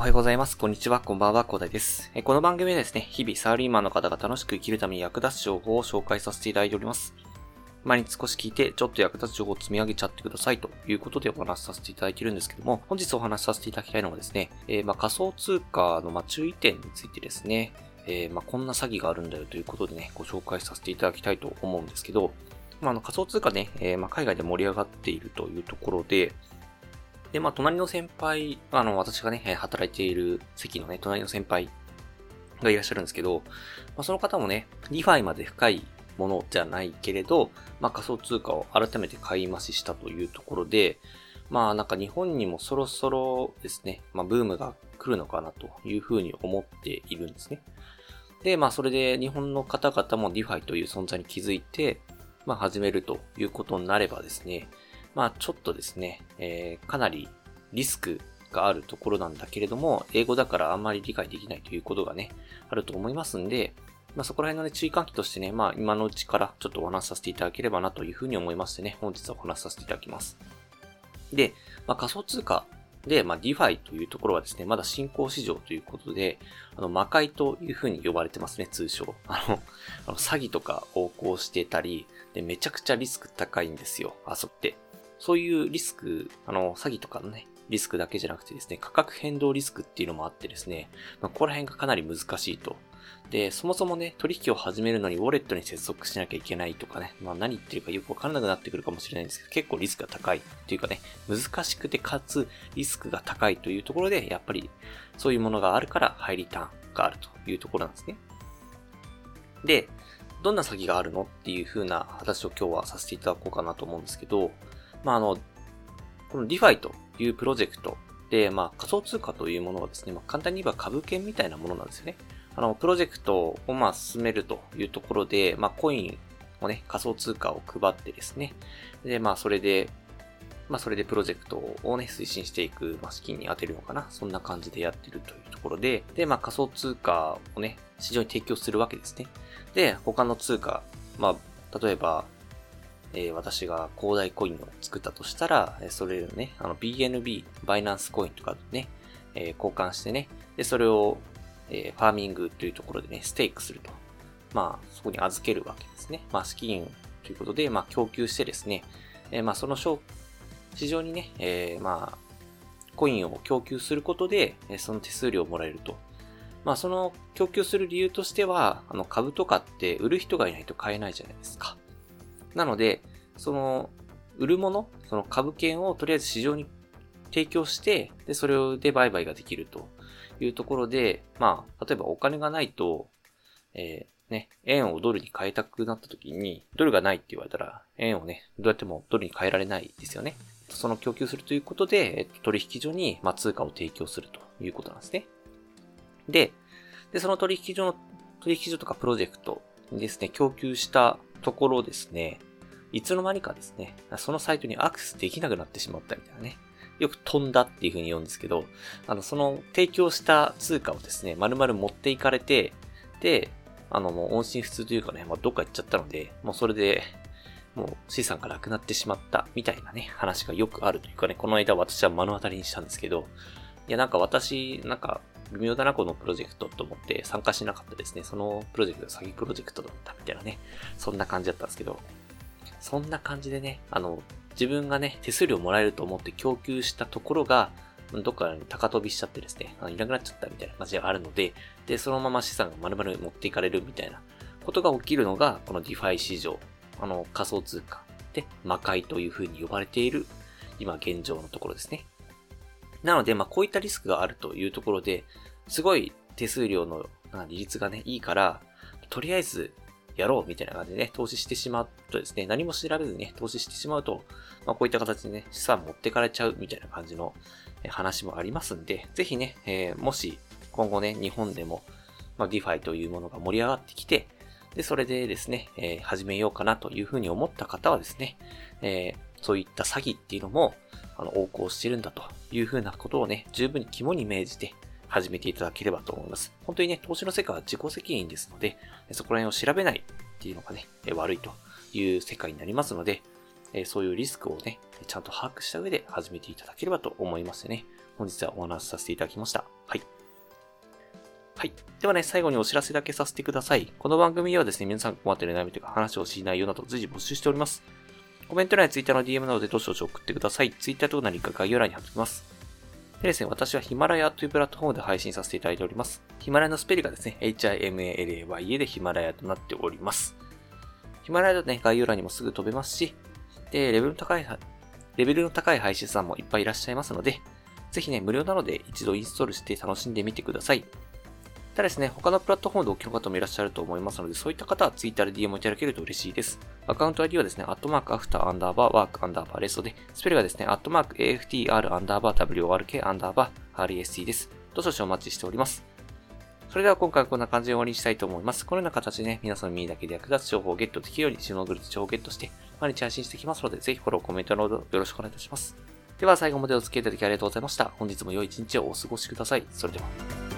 おはようございます。こんにちは。こんばんは。コーダイです。この番組でですね、日々サラリーマンの方が楽しく生きるために役立つ情報を紹介させていただいております。毎日少し聞いて、ちょっと役立つ情報を積み上げちゃってくださいということでお話しさせていただいているんですけども、本日お話しさせていただきたいのはですね、えー、ま仮想通貨のま注意点についてですね、えー、まこんな詐欺があるんだよということでね、ご紹介させていただきたいと思うんですけど、まあ、あの仮想通貨ね、えー、ま海外で盛り上がっているというところで、で、まあ、隣の先輩、あの、私がね、働いている席のね、隣の先輩がいらっしゃるんですけど、まあ、その方もね、リファイまで深いものじゃないけれど、まあ、仮想通貨を改めて買い増ししたというところで、まあ、なんか日本にもそろそろですね、まあ、ブームが来るのかなというふうに思っているんですね。で、まあ、それで日本の方々も DeFi という存在に気づいて、まあ、始めるということになればですね、まあちょっとですね、えー、かなりリスクがあるところなんだけれども、英語だからあんまり理解できないということがね、あると思いますんで、まあそこら辺のね、注意喚起としてね、まあ今のうちからちょっとお話しさせていただければなというふうに思いましてね、本日はお話しさせていただきます。で、まあ仮想通貨で、まあ DeFi というところはですね、まだ新興市場ということで、あの、魔界というふうに呼ばれてますね、通称。あの、あの詐欺とか横行してたり、で、めちゃくちゃリスク高いんですよ、あそって。そういうリスク、あの、詐欺とかのね、リスクだけじゃなくてですね、価格変動リスクっていうのもあってですね、まあ、ここら辺がかなり難しいと。で、そもそもね、取引を始めるのにウォレットに接続しなきゃいけないとかね、まあ何言ってるかよくわからなくなってくるかもしれないんですけど、結構リスクが高いっていうかね、難しくてかつリスクが高いというところで、やっぱりそういうものがあるからハイリターンがあるというところなんですね。で、どんな詐欺があるのっていう風な話を今日はさせていただこうかなと思うんですけど、まあ、あの、この DeFi というプロジェクトで、まあ、仮想通貨というものはですね、まあ、簡単に言えば株券みたいなものなんですよね。あの、プロジェクトをまあ進めるというところで、まあ、コインをね、仮想通貨を配ってですね、で、まあ、それで、まあ、それでプロジェクトをね、推進していく、まあ、資金に当てるのかな。そんな感じでやってるというところで、で、まあ、仮想通貨をね、市場に提供するわけですね。で、他の通貨、まあ、例えば、えー、私が広大コインを作ったとしたら、それをね、あの BNB、バイナンスコインとかね、えー、交換してね、で、それを、えー、ファーミングというところでね、ステークすると。まあ、そこに預けるわけですね。まあ、資金ということで、まあ、供給してですね、えー、まあ、その市場にね、えー、まあ、コインを供給することで、その手数料をもらえると。まあ、その供給する理由としては、あの、株とかって売る人がいないと買えないじゃないですか。なので、その、売るもの、その株券をとりあえず市場に提供して、で、それで売買ができるというところで、まあ、例えばお金がないと、えー、ね、円をドルに変えたくなった時に、ドルがないって言われたら、円をね、どうやってもドルに変えられないですよね。その供給するということで、えっと、取引所に、まあ、通貨を提供するということなんですね。で、で、その取引所の、取引所とかプロジェクトにですね、供給したところですね、いつの間にかですね、そのサイトにアクセスできなくなってしまったみたいなね。よく飛んだっていう風に言うんですけど、あの、その提供した通貨をですね、丸々持っていかれて、で、あの、もう音信不通というかね、まあ、どっか行っちゃったので、もうそれで、もう資産がなくなってしまったみたいなね、話がよくあるというかね、この間私は目の当たりにしたんですけど、いや、なんか私、なんか、微妙だな、このプロジェクトと思って参加しなかったですね。そのプロジェクト詐欺プロジェクトだったみたいなね。そんな感じだったんですけど。そんな感じでね、あの、自分がね、手数料もらえると思って供給したところが、どっかに高飛びしちゃってですね、あのいなくなっちゃったみたいな感じがあるので、で、そのまま資産が丸々持っていかれるみたいなことが起きるのが、この DeFi 市場、あの、仮想通貨で魔界という風に呼ばれている、今現状のところですね。なので、まあ、こういったリスクがあるというところで、すごい手数料の利率がね、いいから、とりあえずやろうみたいな感じでね、投資してしまうとですね、何も調べずにね、投資してしまうと、まあ、こういった形でね、資産持ってかれちゃうみたいな感じの話もありますんで、ぜひね、えー、もし今後ね、日本でも、まあ、DeFi というものが盛り上がってきて、で、それでですね、えー、始めようかなというふうに思った方はですね、えー、そういった詐欺っていうのも、あの、横行してるんだというふうなことをね、十分に肝に銘じて、始めていただければと思います。本当にね、投資の世界は自己責任ですので、そこら辺を調べないっていうのがね、悪いという世界になりますので、そういうリスクをね、ちゃんと把握した上で始めていただければと思いますね。本日はお話しさせていただきました。はい。はい。ではね、最後にお知らせだけさせてください。この番組ではですね、皆さん困っている悩みとか話をしない内容など随時募集しております。コメント欄や Twitter の DM などでどしどし送ってください。Twitter と何か概要欄に貼っておきます。でですね、私はヒマラヤというプラットフォームで配信させていただいております。ヒマラヤのスペルがですね、HIMALAYA でヒマラヤとなっております。ヒマラヤだとね、概要欄にもすぐ飛べますし、で、レベルの高い、レベルの高い配信さんもいっぱいいらっしゃいますので、ぜひね、無料なので一度インストールして楽しんでみてください。ただですね、他のプラットフォームでお聞きの方もいらっしゃると思いますので、そういった方は Twitter で DM をいただけると嬉しいです。アカウント ID はですね、アットマークアフターアンダーバーワークアンダーバーレストで、スペルがですね、アットマーク AFTR アンダーバー WORK アンダーバー RST です。どうぞお待ちしております。それでは今回はこんな感じで終わりにしたいと思います。このような形でね、皆さんの耳だけで役立つ情報をゲットできるように、シノグルツ情報をゲットして、毎日配信していきますので、ぜひフォロー、コメントなどよろしくお願いいたします。では最後までお付き合いいただきありがとうございました。本日も良い一日をお過ごしください。それでは。